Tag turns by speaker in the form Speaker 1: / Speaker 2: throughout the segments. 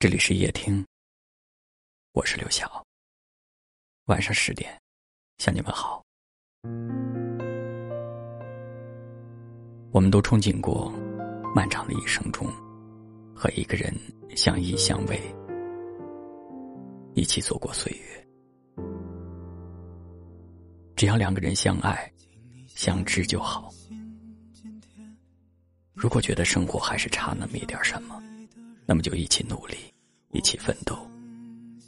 Speaker 1: 这里是夜听，我是刘晓。晚上十点，向你们好。我们都憧憬过，漫长的一生中，和一个人相依相偎，一起走过岁月。只要两个人相爱、相知就好。如果觉得生活还是差那么一点什么，那么就一起努力，一起奋斗，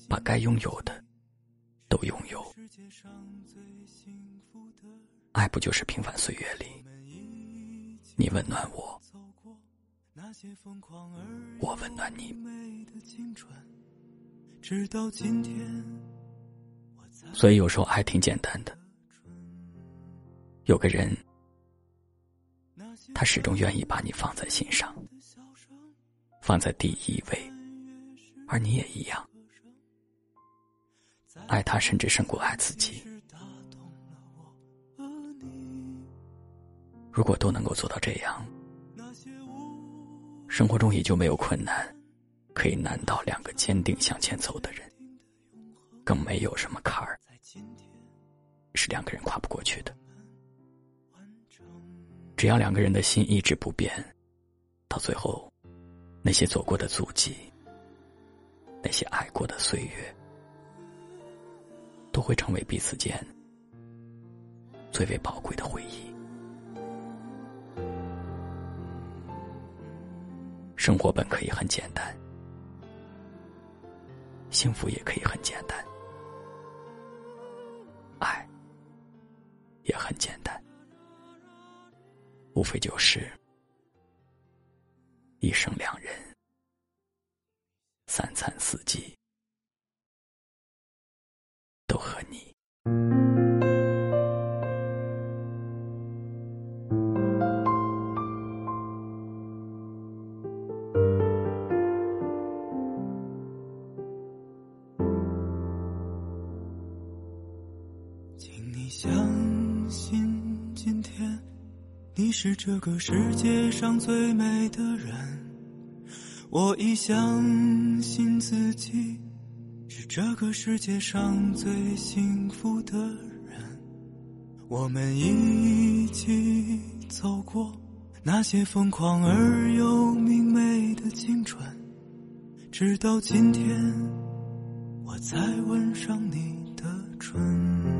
Speaker 1: 把该拥有的都拥有。爱不就是平凡岁月里，你温暖我，我温暖你。所以有时候爱挺简单的，有个人，他始终愿意把你放在心上。放在第一位，而你也一样，爱他甚至胜过爱自己。如果都能够做到这样，生活中也就没有困难可以难倒两个坚定向前走的人，更没有什么坎儿是两个人跨不过去的。只要两个人的心一直不变，到最后。那些走过的足迹，那些爱过的岁月，都会成为彼此间最为宝贵的回忆。生活本可以很简单，幸福也可以很简单，爱也很简单，无非就是。一生两人，三餐四季都和你。
Speaker 2: 请你相信，你是这个世界上最美的人，我已相信自己是这个世界上最幸福的人。我们一起走过那些疯狂而又明媚的青春，直到今天，我才吻上你的唇。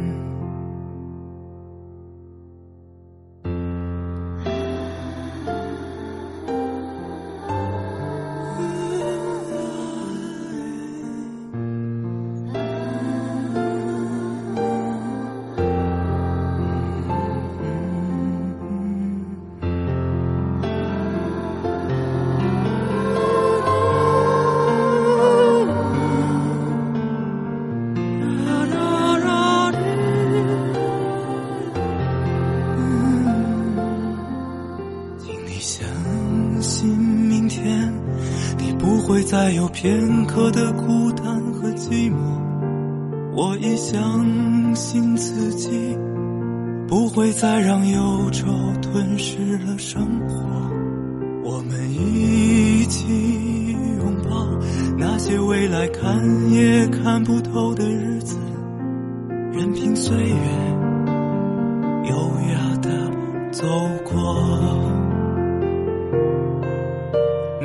Speaker 2: 不会再有片刻的孤单和寂寞，我已相信自己不会再让忧愁吞噬了生活。我们一起拥抱那些未来看也看不透的日子，任凭岁月优雅的走过。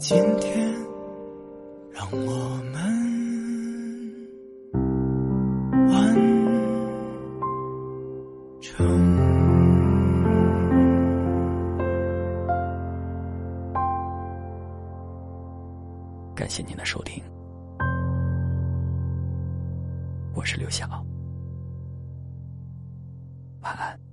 Speaker 2: 今天让我们完成。
Speaker 1: 感谢您的收听，我是刘晓，晚安。